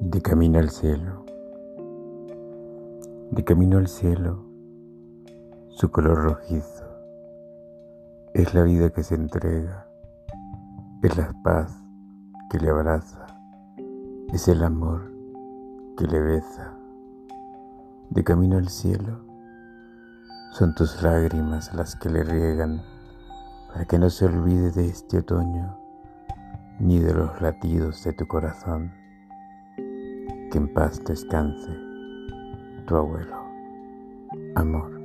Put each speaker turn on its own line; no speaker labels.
De camino al cielo, de camino al cielo, su color rojizo, es la vida que se entrega, es la paz que le abraza, es el amor que le besa. De camino al cielo, son tus lágrimas las que le riegan para que no se olvide de este otoño ni de los latidos de tu corazón. Que en paz descanse tu abuelo. Amor.